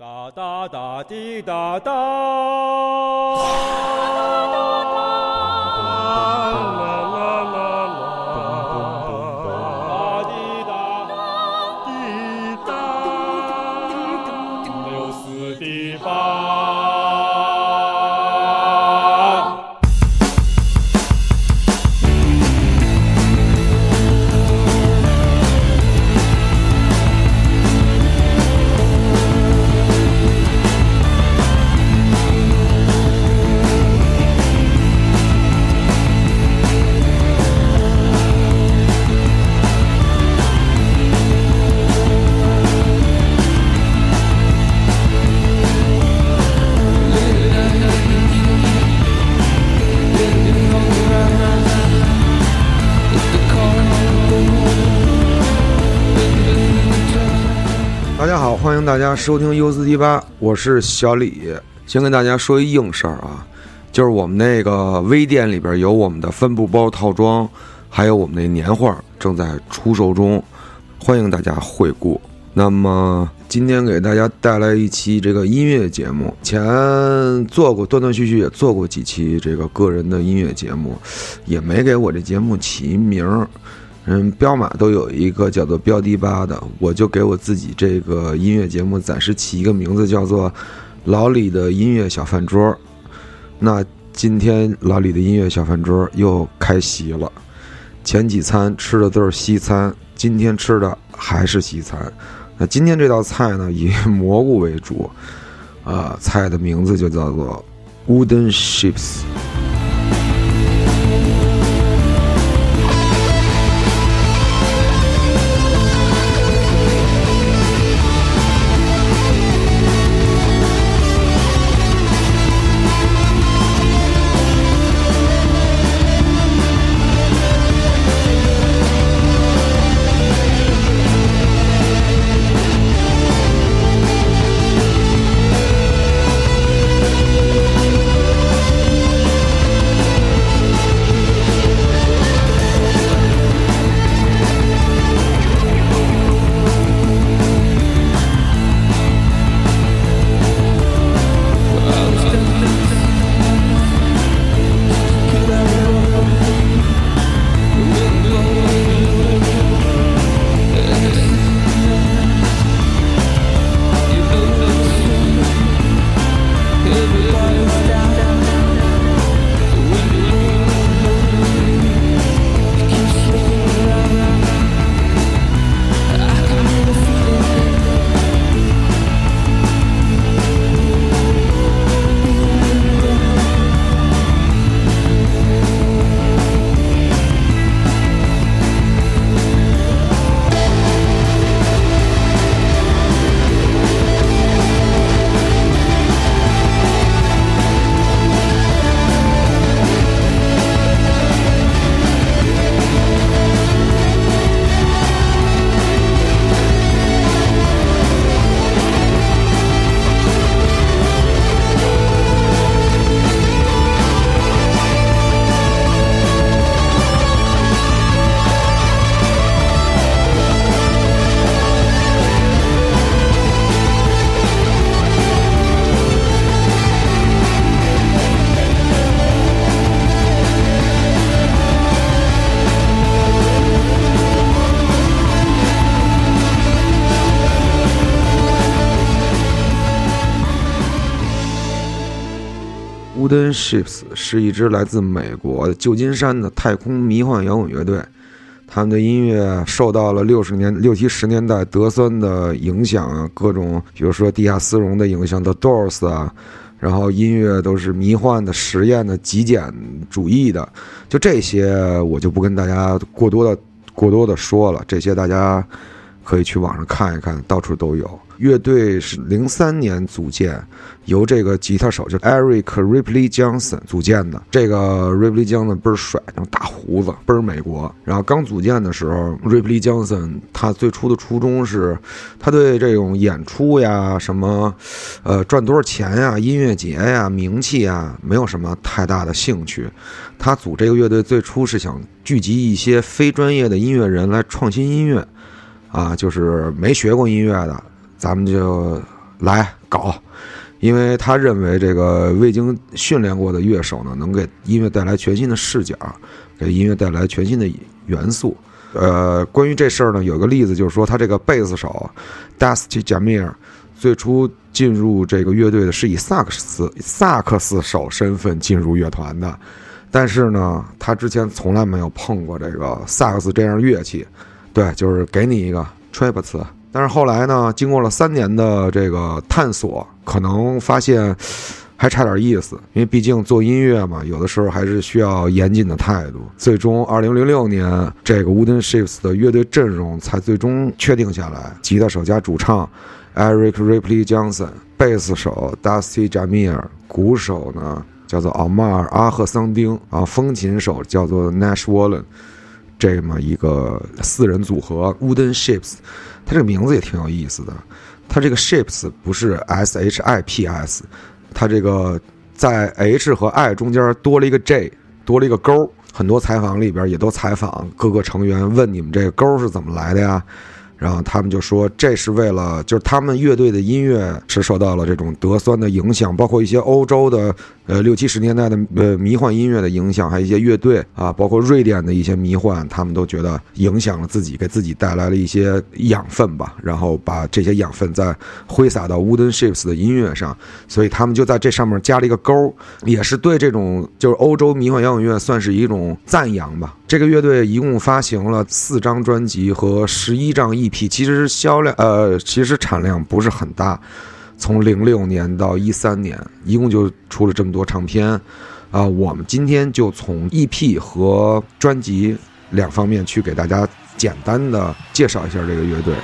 哒哒哒滴哒哒。啦啦啦大家收听 U 四 D 八，我是小李。先跟大家说一硬事儿啊，就是我们那个微店里边有我们的帆布包套装，还有我们那年画正在出售中，欢迎大家惠顾。那么今天给大家带来一期这个音乐节目，前做过断断续续也做过几期这个个人的音乐节目，也没给我这节目起名儿。嗯，彪马都有一个叫做标迪吧的，我就给我自己这个音乐节目暂时起一个名字，叫做老李的音乐小饭桌。那今天老李的音乐小饭桌又开席了，前几餐吃的都是西餐，今天吃的还是西餐。那今天这道菜呢，以 蘑菇为主，啊、菜的名字就叫做 Wooden Ships。The Ships 是一支来自美国旧金山的太空迷幻摇滚乐队，他们的音乐受到了六十年六七十年代德森的影响，各种比如说地下丝绒的影响的 Doors 啊，然后音乐都是迷幻的、实验的、极简主义的，就这些我就不跟大家过多的过多的说了，这些大家可以去网上看一看，到处都有。乐队是零三年组建，由这个吉他手就 Eric Ripley Johnson 组建的。这个 Ripley Johnson 倍儿帅，那大胡子，倍儿美国。然后刚组建的时候，Ripley Johnson 他最初的初衷是，他对这种演出呀、什么，呃，赚多少钱呀、音乐节呀、名气呀，没有什么太大的兴趣。他组这个乐队最初是想聚集一些非专业的音乐人来创新音乐，啊，就是没学过音乐的，咱们就来搞，因为他认为这个未经训练过的乐手呢，能给音乐带来全新的视角，给音乐带来全新的元素。呃，关于这事儿呢，有个例子就是说，他这个贝斯手 Dusty Jamir 最初进入这个乐队的是以萨克斯萨克斯手身份进入乐团的，但是呢，他之前从来没有碰过这个萨克斯这样乐器。对，就是给你一个 TRIP 词。但是后来呢，经过了三年的这个探索，可能发现还差点意思，因为毕竟做音乐嘛，有的时候还是需要严谨的态度。最终，二零零六年，这个 Wooden Ships 的乐队阵容才最终确定下来：吉他手加主唱 Eric Ripley Johnson，贝斯手 Dusty Jamir，鼓手呢叫做 Ahmar 阿赫桑丁啊，风琴手叫做 Nash Wallen。这么一个四人组合 Wooden Ships，它这个名字也挺有意思的。它这个 Ships 不是 S H I P S，它这个在 H 和 I 中间多了一个 J，多了一个勾。很多采访里边也都采访各个成员，问你们这个勾是怎么来的呀？然后他们就说，这是为了，就是他们乐队的音乐是受到了这种德酸的影响，包括一些欧洲的，呃六七十年代的呃迷幻音乐的影响，还有一些乐队啊，包括瑞典的一些迷幻，他们都觉得影响了自己，给自己带来了一些养分吧。然后把这些养分再挥洒到 Wooden Ships 的音乐上，所以他们就在这上面加了一个勾，也是对这种就是欧洲迷幻摇滚乐算是一种赞扬吧。这个乐队一共发行了四张专辑和十一张 EP，其实销量呃，其实产量不是很大。从零六年到一三年，一共就出了这么多唱片。啊，我们今天就从 EP 和专辑两方面去给大家简单的介绍一下这个乐队。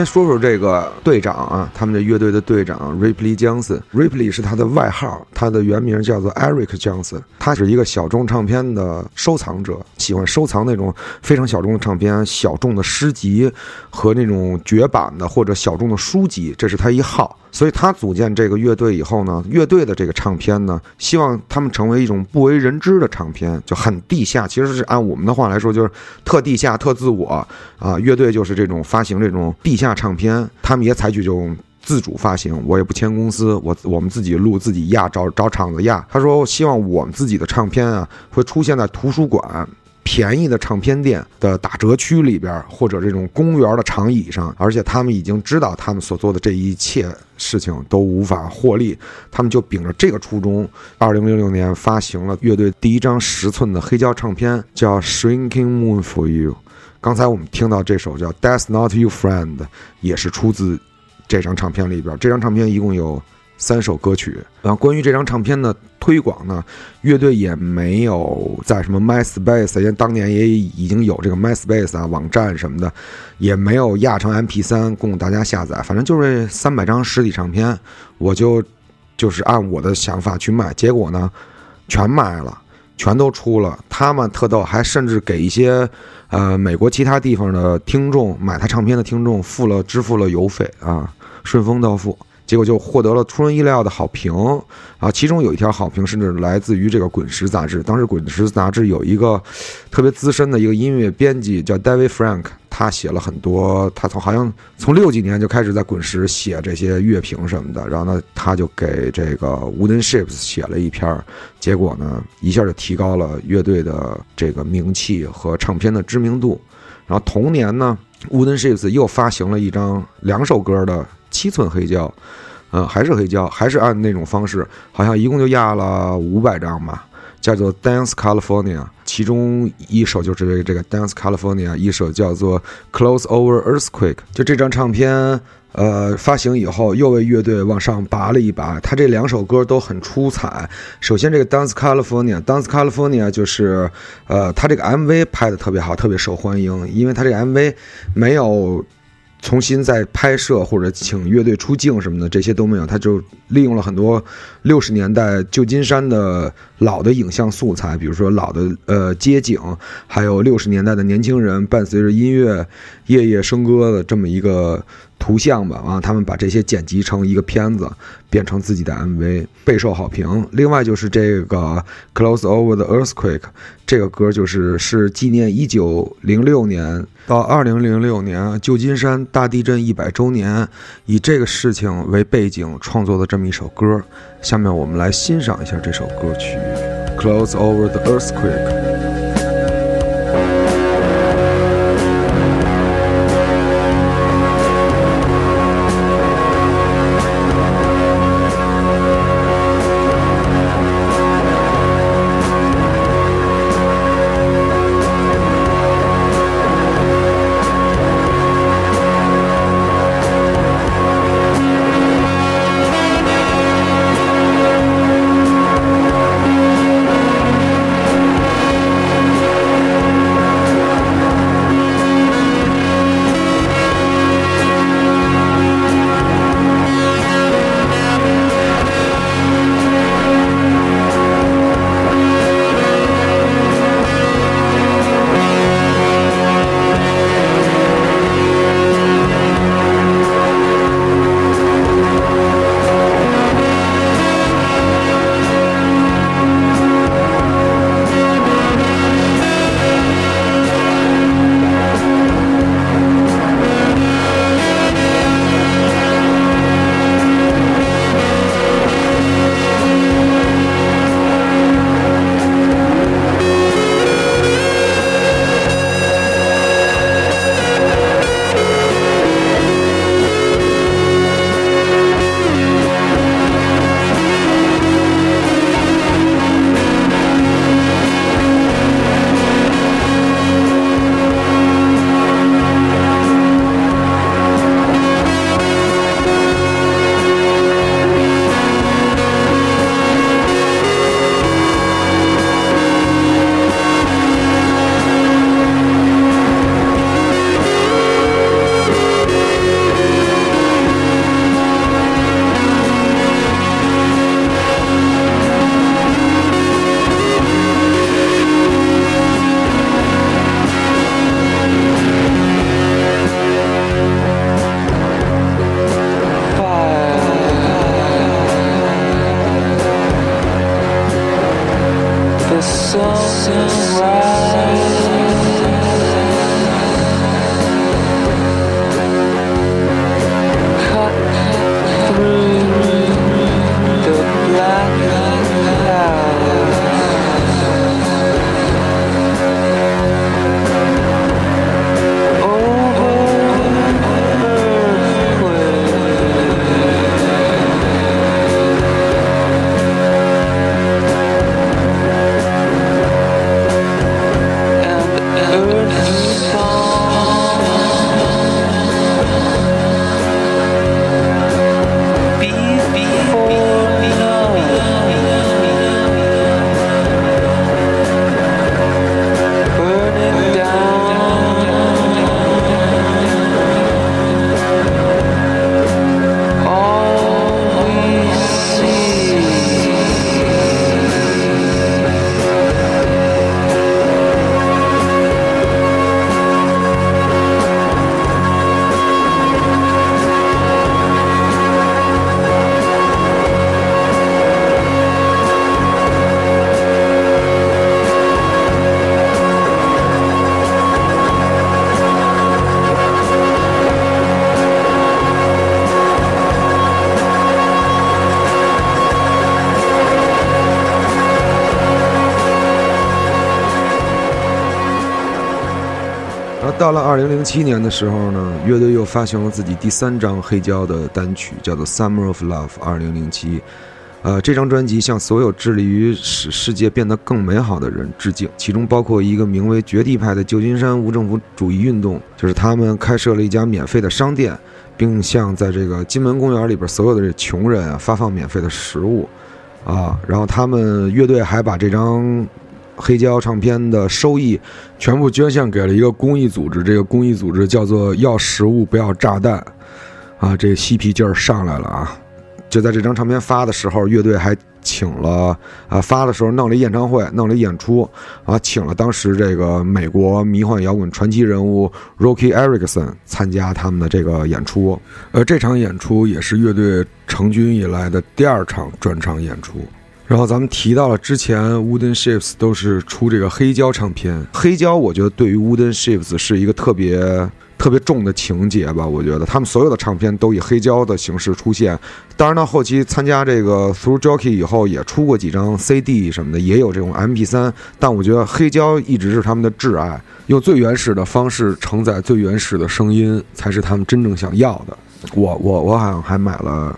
先说说这个队长啊，他们的乐队的队长 Ripley Johnson。Ripley 是他的外号，他的原名叫做 Eric Johnson。他是一个小众唱片的收藏者，喜欢收藏那种非常小众的唱片、小众的诗集和那种绝版的或者小众的书籍，这是他一号。所以他组建这个乐队以后呢，乐队的这个唱片呢，希望他们成为一种不为人知的唱片，就很地下。其实是按我们的话来说，就是特地下、特自我啊。乐队就是这种发行这种地下唱片，他们也采取这种自主发行，我也不签公司，我我们自己录、自己压，找找厂子压。他说，希望我们自己的唱片啊，会出现在图书馆。便宜的唱片店的打折区里边，或者这种公园的长椅上，而且他们已经知道他们所做的这一切事情都无法获利，他们就秉着这个初衷，二零零六年发行了乐队第一张十寸的黑胶唱片，叫《Shrinking Moon for You》。刚才我们听到这首叫《That's Not Your Friend》，也是出自这张唱片里边。这张唱片一共有。三首歌曲，然后关于这张唱片的推广呢，乐队也没有在什么 MySpace，因为当年也已经有这个 MySpace 啊网站什么的，也没有压成 MP3 供大家下载，反正就是三百张实体唱片，我就就是按我的想法去卖，结果呢，全卖了，全都出了。他们特逗，还甚至给一些呃美国其他地方的听众买他唱片的听众付了支付了邮费啊，顺丰到付。结果就获得了出人意料的好评啊！其中有一条好评甚至来自于这个《滚石》杂志。当时《滚石》杂志有一个特别资深的一个音乐编辑叫 David Frank，他写了很多，他从好像从六几年就开始在《滚石》写这些乐评什么的。然后呢，他就给这个 Wooden Ships 写了一篇，结果呢，一下就提高了乐队的这个名气和唱片的知名度。然后同年呢，Wooden Ships 又发行了一张两首歌的。七寸黑胶，嗯，还是黑胶，还是按那种方式，好像一共就压了五百张吧，叫做《Dance California》，其中一首就是这个这个《Dance California》，一首叫做《Close Over Earthquake》。就这张唱片，呃，发行以后又为乐队往上拔了一拔。他这两首歌都很出彩。首先，这个《Dance California》，《Dance California》就是，呃，他这个 MV 拍的特别好，特别受欢迎，因为他这个 MV 没有。重新再拍摄或者请乐队出镜什么的，这些都没有，他就利用了很多六十年代旧金山的老的影像素材，比如说老的呃街景，还有六十年代的年轻人伴随着音乐夜夜笙歌的这么一个。图像吧，啊，他们把这些剪辑成一个片子，变成自己的 MV，备受好评。另外就是这个《Close Over the Earthquake》，这个歌就是是纪念一九零六年到二零零六年旧金山大地震一百周年，以这个事情为背景创作的这么一首歌。下面我们来欣赏一下这首歌曲《Close Over the Earthquake》。到了二零零七年的时候呢，乐队又发行了自己第三张黑胶的单曲，叫做《Summer of Love》二零零七。呃，这张专辑向所有致力于使世界变得更美好的人致敬，其中包括一个名为“绝地派”的旧金山无政府主义运动，就是他们开设了一家免费的商店，并向在这个金门公园里边所有的这穷人啊发放免费的食物，啊，然后他们乐队还把这张黑胶唱片的收益全部捐献给了一个公益组织，这个公益组织叫做“要食物不要炸弹”，啊，这个嬉皮劲儿上来了啊！就在这张唱片发的时候，乐队还请了啊，发的时候弄了一演唱会，弄了一演出啊，请了当时这个美国迷幻摇滚传奇人物 Rocky Erickson 参加他们的这个演出。呃，这场演出也是乐队成军以来的第二场专场演出。然后咱们提到了之前 Wooden Ships 都是出这个黑胶唱片，黑胶我觉得对于 Wooden Ships 是一个特别。特别重的情节吧，我觉得他们所有的唱片都以黑胶的形式出现。当然到后期参加这个 Through Jockey 以后，也出过几张 CD 什么的，也有这种 MP3。但我觉得黑胶一直是他们的挚爱，用最原始的方式承载最原始的声音，才是他们真正想要的。我我我好像还买了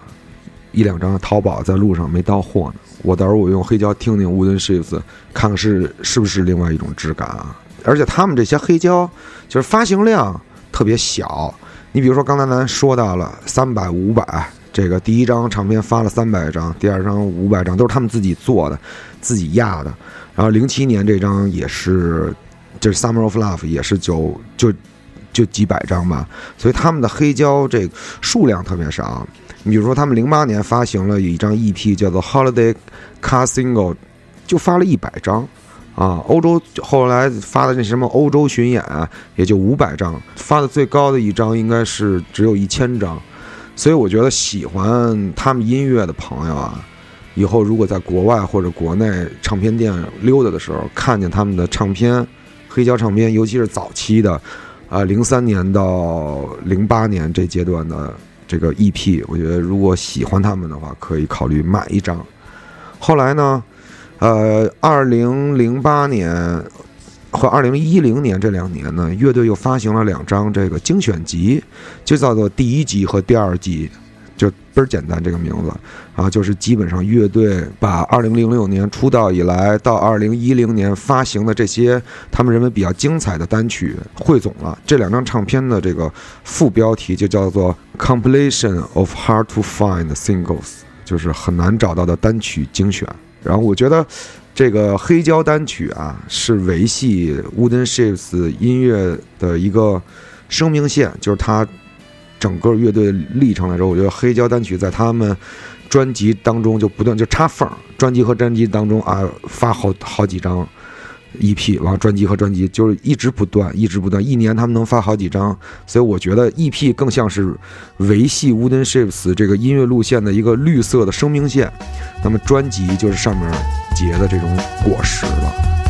一两张淘宝，在路上没到货呢。我到时候我用黑胶听听 Wooden Ships，看看是是不是另外一种质感啊。而且他们这些黑胶就是发行量。特别小，你比如说刚才咱说到了三百五百，这个第一张唱片发了三百张，第二张五百张都是他们自己做的，自己压的。然后零七年这张也是，就是《Summer of Love》也是就就就几百张吧，所以他们的黑胶这数量特别少。你比如说他们零八年发行了一张 EP 叫做《Holiday Car Single》，就发了一百张。啊，欧洲后来发的那什么欧洲巡演啊，也就五百张，发的最高的一张应该是只有一千张，所以我觉得喜欢他们音乐的朋友啊，以后如果在国外或者国内唱片店溜达的时候，看见他们的唱片，黑胶唱片，尤其是早期的，啊，零三年到零八年这阶段的这个 EP，我觉得如果喜欢他们的话，可以考虑买一张。后来呢？呃，二零零八年和二零一零年这两年呢，乐队又发行了两张这个精选集，就叫做第一集和第二集，就倍儿简单这个名字啊，就是基本上乐队把二零零六年出道以来到二零一零年发行的这些他们认为比较精彩的单曲汇总了。这两张唱片的这个副标题就叫做 Compilation of Hard to Find Singles，就是很难找到的单曲精选。然后我觉得，这个黑胶单曲啊，是维系 Wooden Ships 音乐的一个生命线，就是它整个乐队历程来说，我觉得黑胶单曲在他们专辑当中就不断就插缝，专辑和专辑当中啊发好好几张。EP 然后专辑和专辑就是一直不断，一直不断，一年他们能发好几张，所以我觉得 EP 更像是维系 Wooden Ships 这个音乐路线的一个绿色的生命线，那么专辑就是上面结的这种果实了。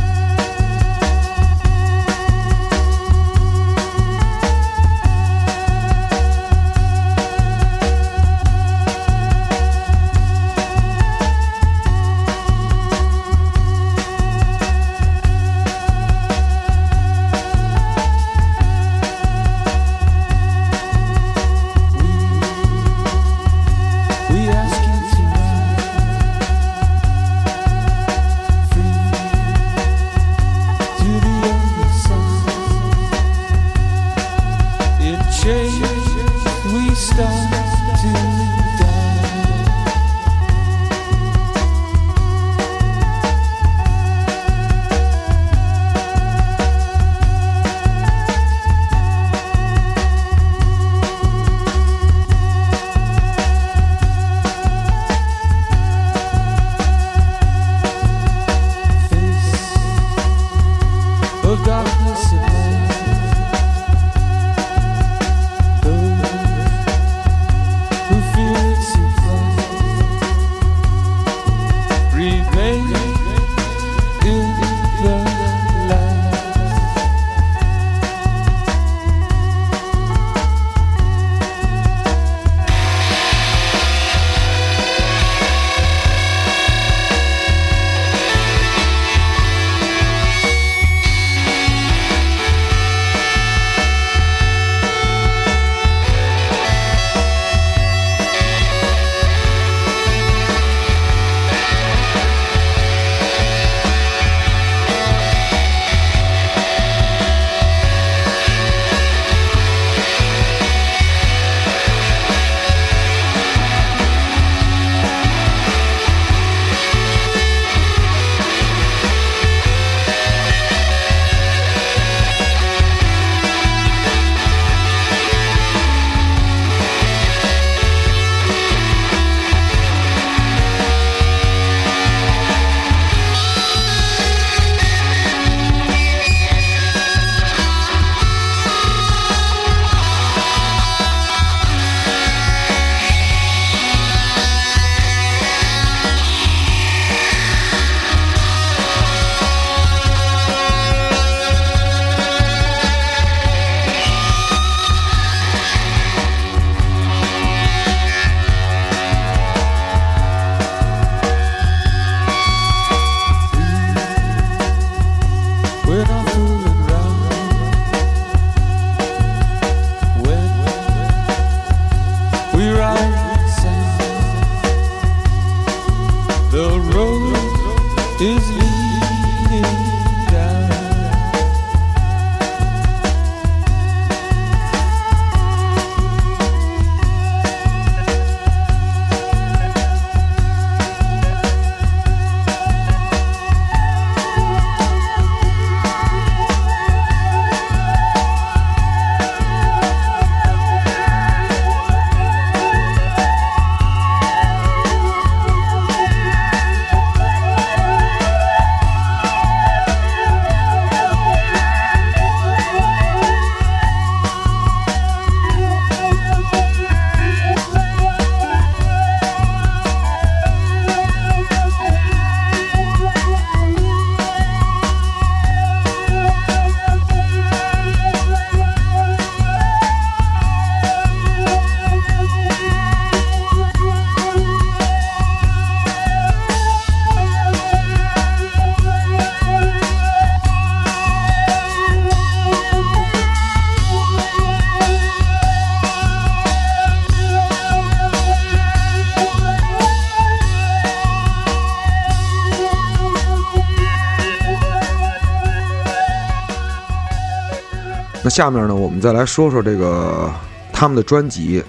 下面呢，我们再来说说这个他们的专辑。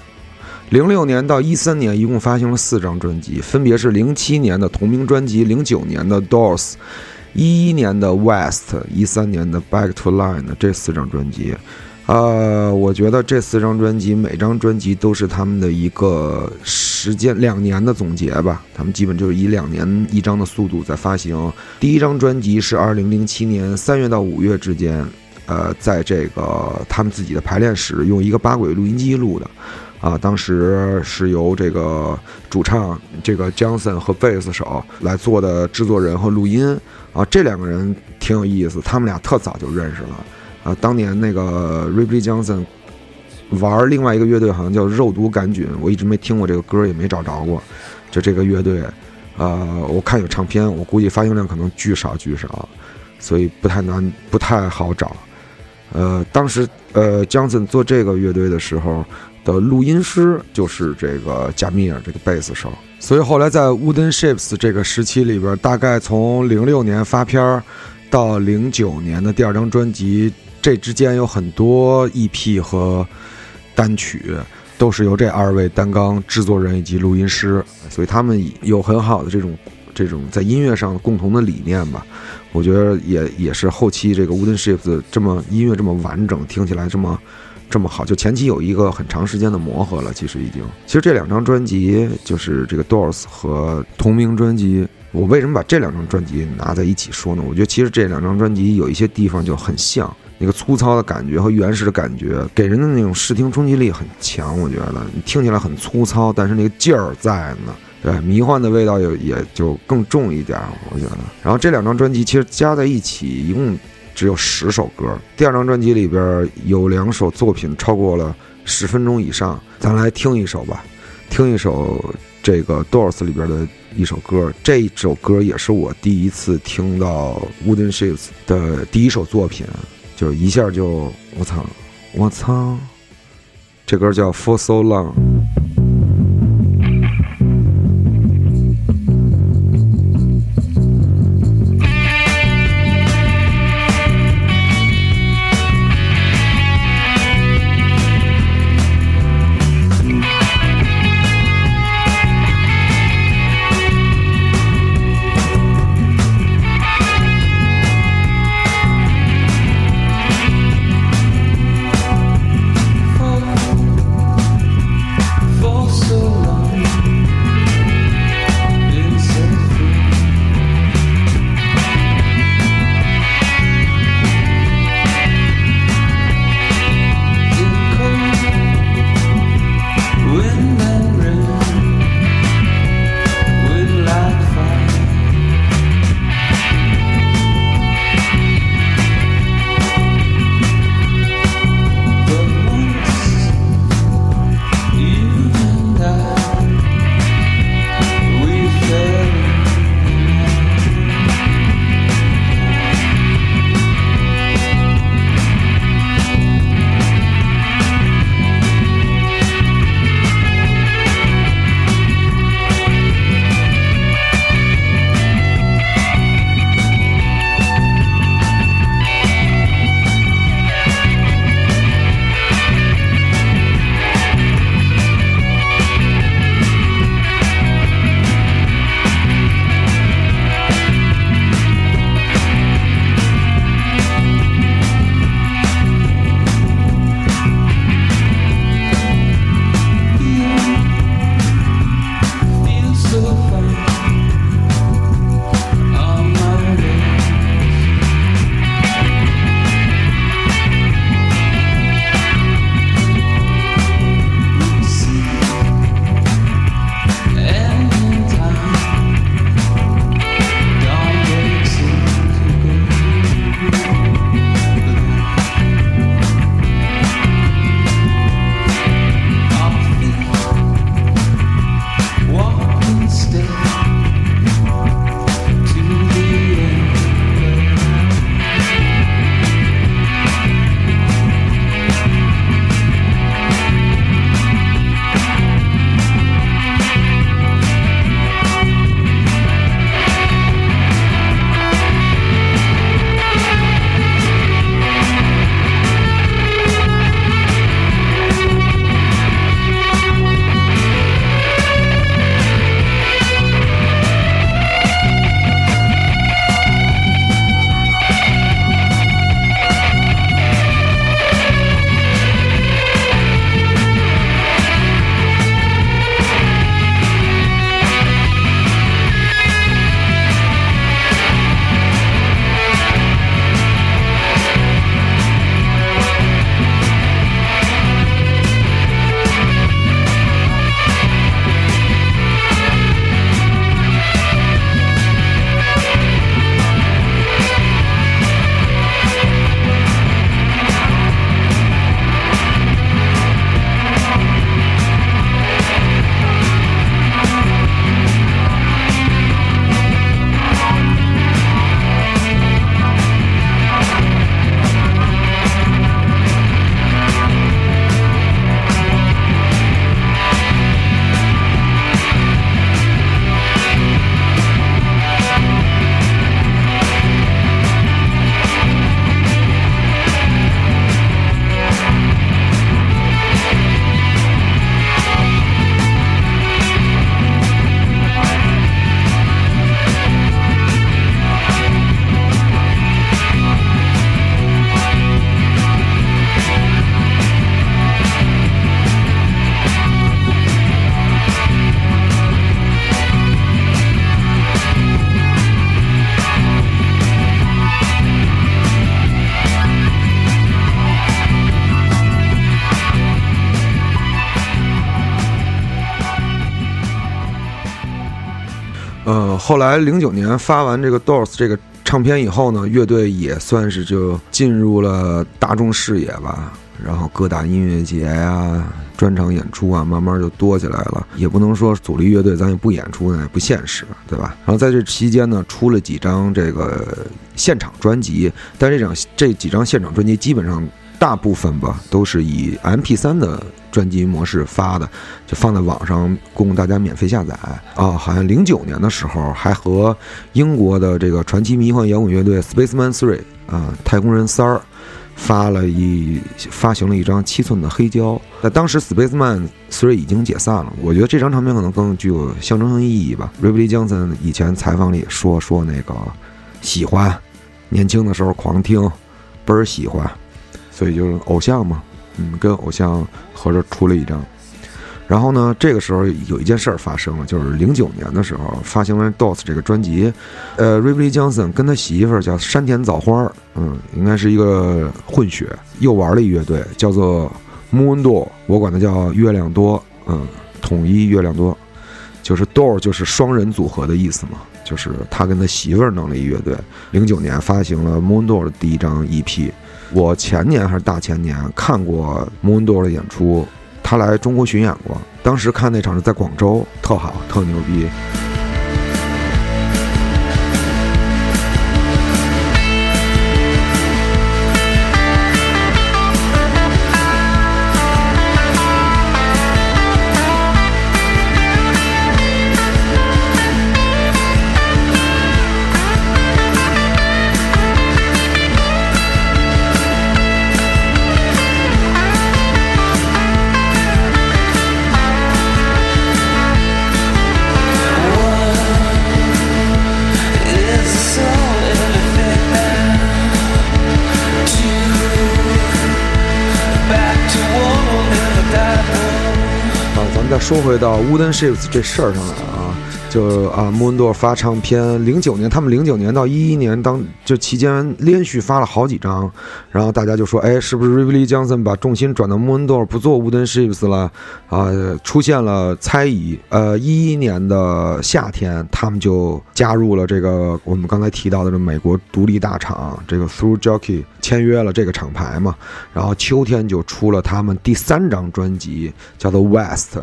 零六年到一三年，一共发行了四张专辑，分别是零七年的同名专辑、零九年的《Doors》、一一年的《West》、一三年的《Back to Line》这四张专辑。呃，我觉得这四张专辑，每张专辑都是他们的一个时间两年的总结吧。他们基本就是以两年一张的速度在发行。第一张专辑是二零零七年三月到五月之间，呃，在这个他们自己的排练室用一个八轨录音机录的。啊，当时是由这个主唱这个 Johnson 和贝斯手来做的制作人和录音啊，这两个人挺有意思，他们俩特早就认识了啊。当年那个 Ripley Johnson 玩另外一个乐队，好像叫肉毒杆菌，我一直没听过这个歌，也没找着过。就这个乐队，呃，我看有唱片，我估计发行量可能巨少巨少，所以不太难，不太好找。呃，当时呃，Johnson 做这个乐队的时候。的录音师就是这个加米尔这个贝斯手，所以后来在 Wooden Ships 这个时期里边，大概从零六年发片儿到零九年的第二张专辑，这之间有很多 EP 和单曲都是由这二位担纲制作人以及录音师，所以他们有很好的这种这种在音乐上共同的理念吧。我觉得也也是后期这个 Wooden Ships 这么音乐这么完整，听起来这么。这么好，就前期有一个很长时间的磨合了。其实已经，其实这两张专辑就是这个 Doors 和同名专辑。我为什么把这两张专辑拿在一起说呢？我觉得其实这两张专辑有一些地方就很像，那个粗糙的感觉和原始的感觉，给人的那种视听冲击力很强。我觉得你听起来很粗糙，但是那个劲儿在呢。对，迷幻的味道也也就更重一点。我觉得，然后这两张专辑其实加在一起一共。只有十首歌，第二张专辑里边有两首作品超过了十分钟以上，咱来听一首吧，听一首这个 Doors 里边的一首歌，这首歌也是我第一次听到 Wooden Ships 的第一首作品，就一下就我操，我操，这歌叫 For So Long。后来零九年发完这个 Doors 这个唱片以后呢，乐队也算是就进入了大众视野吧。然后各大音乐节呀、专场演出啊，慢慢就多起来了。也不能说主力乐队咱也不演出呢，也不现实，对吧？然后在这期间呢，出了几张这个现场专辑，但这张这几张现场专辑基本上大部分吧，都是以 MP3 的专辑模式发的，就放在网上供大家免费下载啊。好像零九年的时候，还和英国的这个传奇迷幻摇滚乐队 Spaceman Three 啊，太空人三儿。发了一发行了一张七寸的黑胶，那当时 Spaceman Three 已经解散了。我觉得这张唱片可能更具有象征性意义吧。Ray Johnson 以前采访里说说那个喜欢，年轻的时候狂听，倍儿喜欢，所以就是偶像嘛，嗯，跟偶像合着出了一张。然后呢，这个时候有一件事儿发生了，就是零九年的时候发行了《Dots》这个专辑，呃，Ray Johnson 跟他媳妇儿叫山田枣花，嗯，应该是一个混血，又玩了一乐队，叫做 Moon Door，我管它叫月亮多，嗯，统一月亮多，就是 Door 就是双人组合的意思嘛，就是他跟他媳妇儿弄了一乐队，零九年发行了 Moon Door 的第一张 EP，我前年还是大前年看过 Moon Door 的演出。他来中国巡演过，当时看那场是在广州，特好，特牛逼。回到 Wooden Ships 这事儿上来啊，就啊，Moondor 发唱片，零九年，他们零九年到一一年当就期间连续发了好几张，然后大家就说，哎，是不是 Rivley Johnson 把重心转到 Moondor 不做 Wooden Ships 了？啊，出现了猜疑。呃，一一年的夏天，他们就加入了这个我们刚才提到的这美国独立大厂这个 Through Jockey 签约了这个厂牌嘛，然后秋天就出了他们第三张专辑，叫做 West。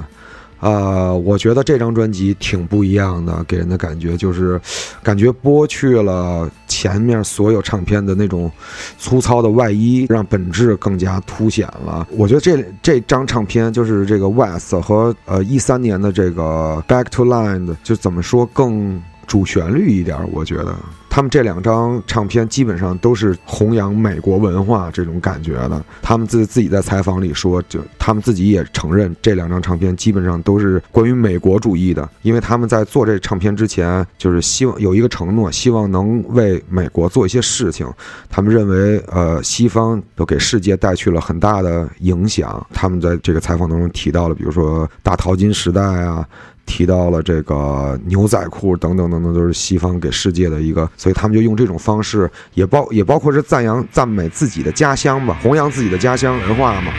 呃，我觉得这张专辑挺不一样的，给人的感觉就是，感觉剥去了前面所有唱片的那种粗糙的外衣，让本质更加凸显了。我觉得这这张唱片就是这个 West 和呃一三年的这个 Back to Land，就怎么说更主旋律一点？我觉得。他们这两张唱片基本上都是弘扬美国文化这种感觉的。他们自自己在采访里说，就他们自己也承认，这两张唱片基本上都是关于美国主义的。因为他们在做这唱片之前，就是希望有一个承诺，希望能为美国做一些事情。他们认为，呃，西方都给世界带去了很大的影响。他们在这个采访当中提到了，比如说大淘金时代啊。提到了这个牛仔裤等等等等，都是西方给世界的一个，所以他们就用这种方式，也包也包括是赞扬赞美自己的家乡吧，弘扬自己的家乡文化嘛。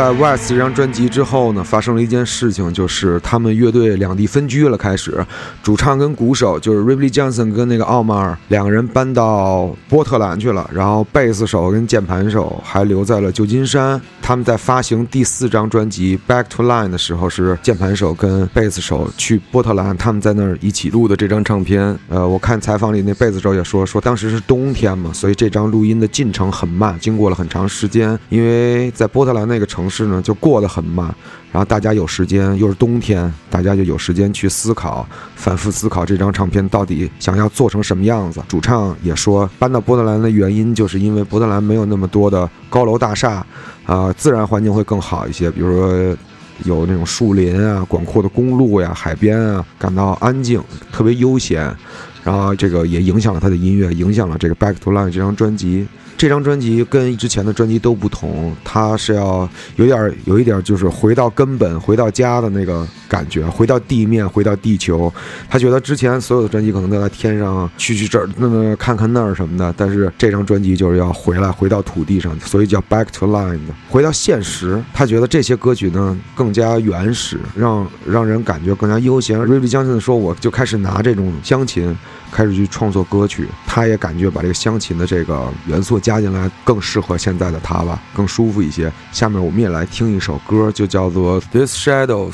在 West 这张专辑之后呢，发生了一件事情，就是他们乐队两地分居了。开始，主唱跟鼓手就是 Ripley Johnson 跟那个奥马尔两个人搬到波特兰去了，然后贝斯手跟键盘手还留在了旧金山。他们在发行第四张专辑《Back to Line》的时候，是键盘手跟贝斯手去波特兰，他们在那儿一起录的这张唱片。呃，我看采访里那贝斯手也说，说当时是冬天嘛，所以这张录音的进程很慢，经过了很长时间，因为在波特兰那个城市呢，就过得很慢。然后大家有时间，又是冬天，大家就有时间去思考，反复思考这张唱片到底想要做成什么样子。主唱也说，搬到波特兰的原因就是因为波特兰没有那么多的高楼大厦，啊，自然环境会更好一些，比如说有那种树林啊、广阔的公路呀、海边啊，感到安静，特别悠闲。然后这个也影响了他的音乐，影响了这个《Back to Line》这张专辑。这张专辑跟之前的专辑都不同，它是要有点有一点就是回到根本、回到家的那个感觉，回到地面、回到地球。他觉得之前所有的专辑可能都在天上去去这儿、那么看看那儿什么的，但是这张专辑就是要回来，回到土地上，所以叫 Back to Line，回到现实。他觉得这些歌曲呢更加原始，让让人感觉更加悠闲。瑞比将军说，我就开始拿这种乡琴。开始去创作歌曲，他也感觉把这个湘琴的这个元素加进来更适合现在的他吧，更舒服一些。下面我们也来听一首歌，就叫做《This Shadows》，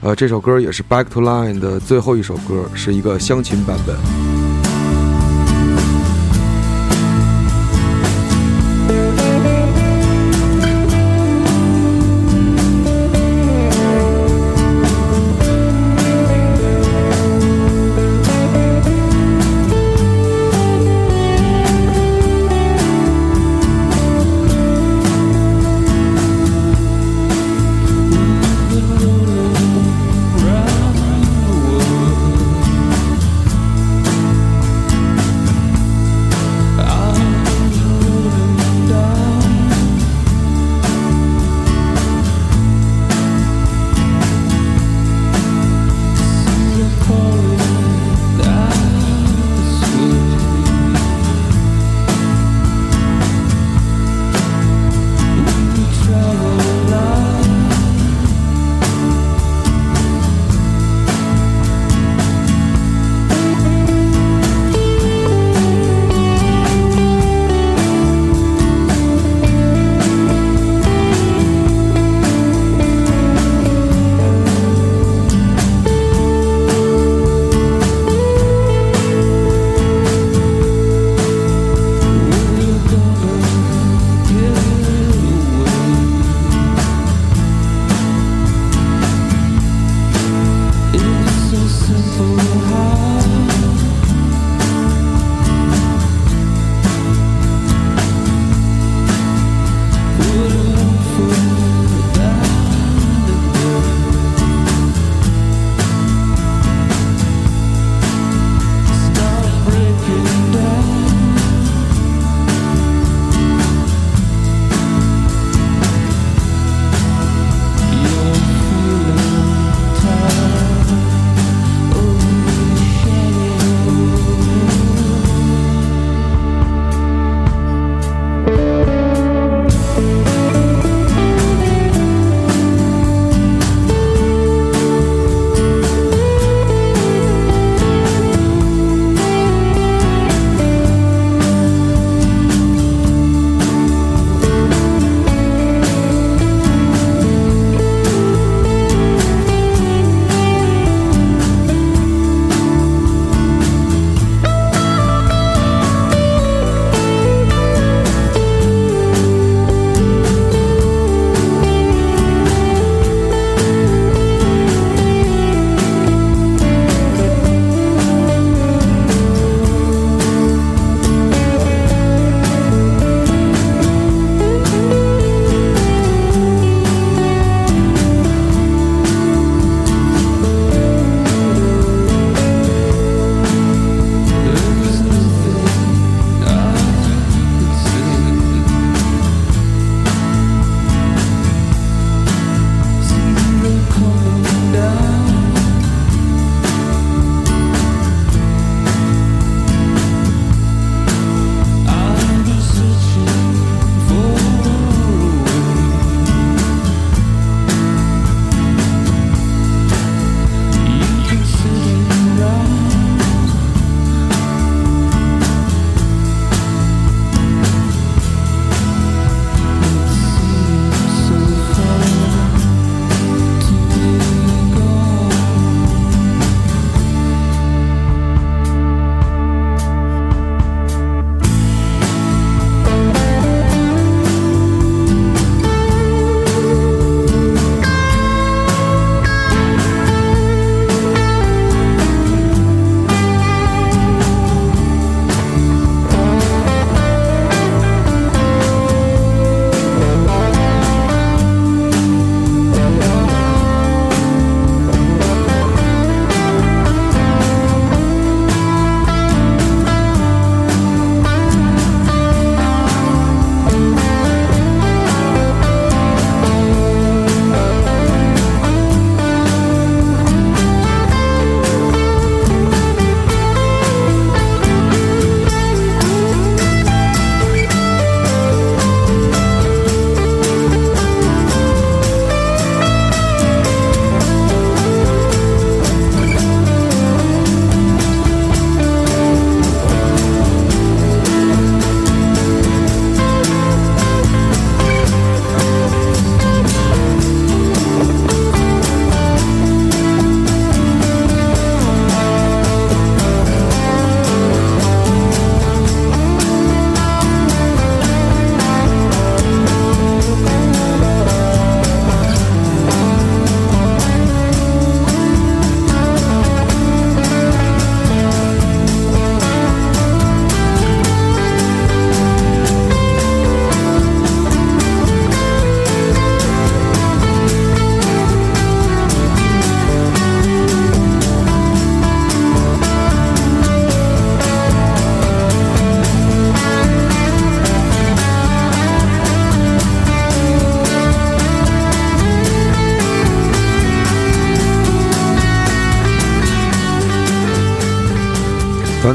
呃，这首歌也是《Back to Line》的最后一首歌，是一个湘琴版本。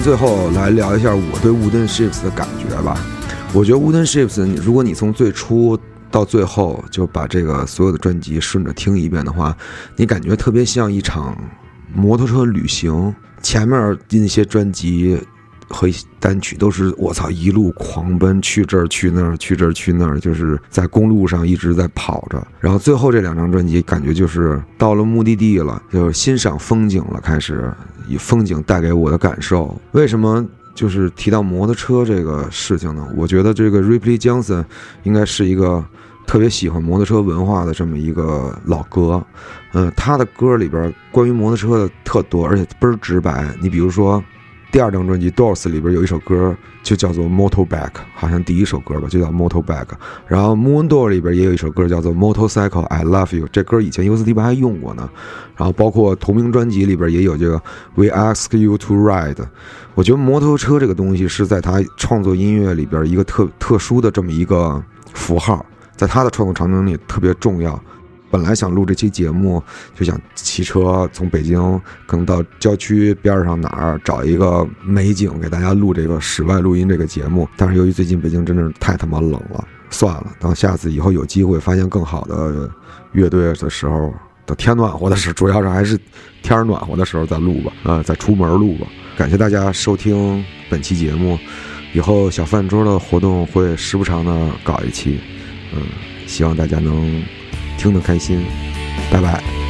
最后来聊一下我对 Wooden Ships 的感觉吧。我觉得 Wooden Ships，如果你从最初到最后就把这个所有的专辑顺着听一遍的话，你感觉特别像一场摩托车旅行。前面那些专辑。和单曲都是我操一路狂奔去这儿去那儿去这儿去那儿，就是在公路上一直在跑着。然后最后这两张专辑感觉就是到了目的地了，就是欣赏风景了，开始以风景带给我的感受。为什么就是提到摩托车这个事情呢？我觉得这个 Ripley Johnson 应该是一个特别喜欢摩托车文化的这么一个老哥。嗯，他的歌里边关于摩托车的特多，而且倍儿直白。你比如说。第二张专辑《Doors》里边有一首歌就叫做《Motorback》，好像第一首歌吧，就叫《Motorback》。然后《Moon Door》里边也有一首歌叫做《Motorcycle I Love You》，这歌以前 U 四 D 八还用过呢。然后包括同名专辑里边也有这个《We Ask You to Ride》。我觉得摩托车这个东西是在他创作音乐里边一个特特殊的这么一个符号，在他的创作场景里特别重要。本来想录这期节目，就想骑车从北京可能到郊区边上哪儿找一个美景给大家录这个室外录音这个节目。但是由于最近北京真的是太他妈冷了，算了，等下次以后有机会发现更好的乐队的时候，等天暖和的时候，主要是还是天暖和的时候再录吧，啊，再出门录吧。感谢大家收听本期节目，以后小饭桌的活动会时不常的搞一期，嗯，希望大家能。听得开心，拜拜。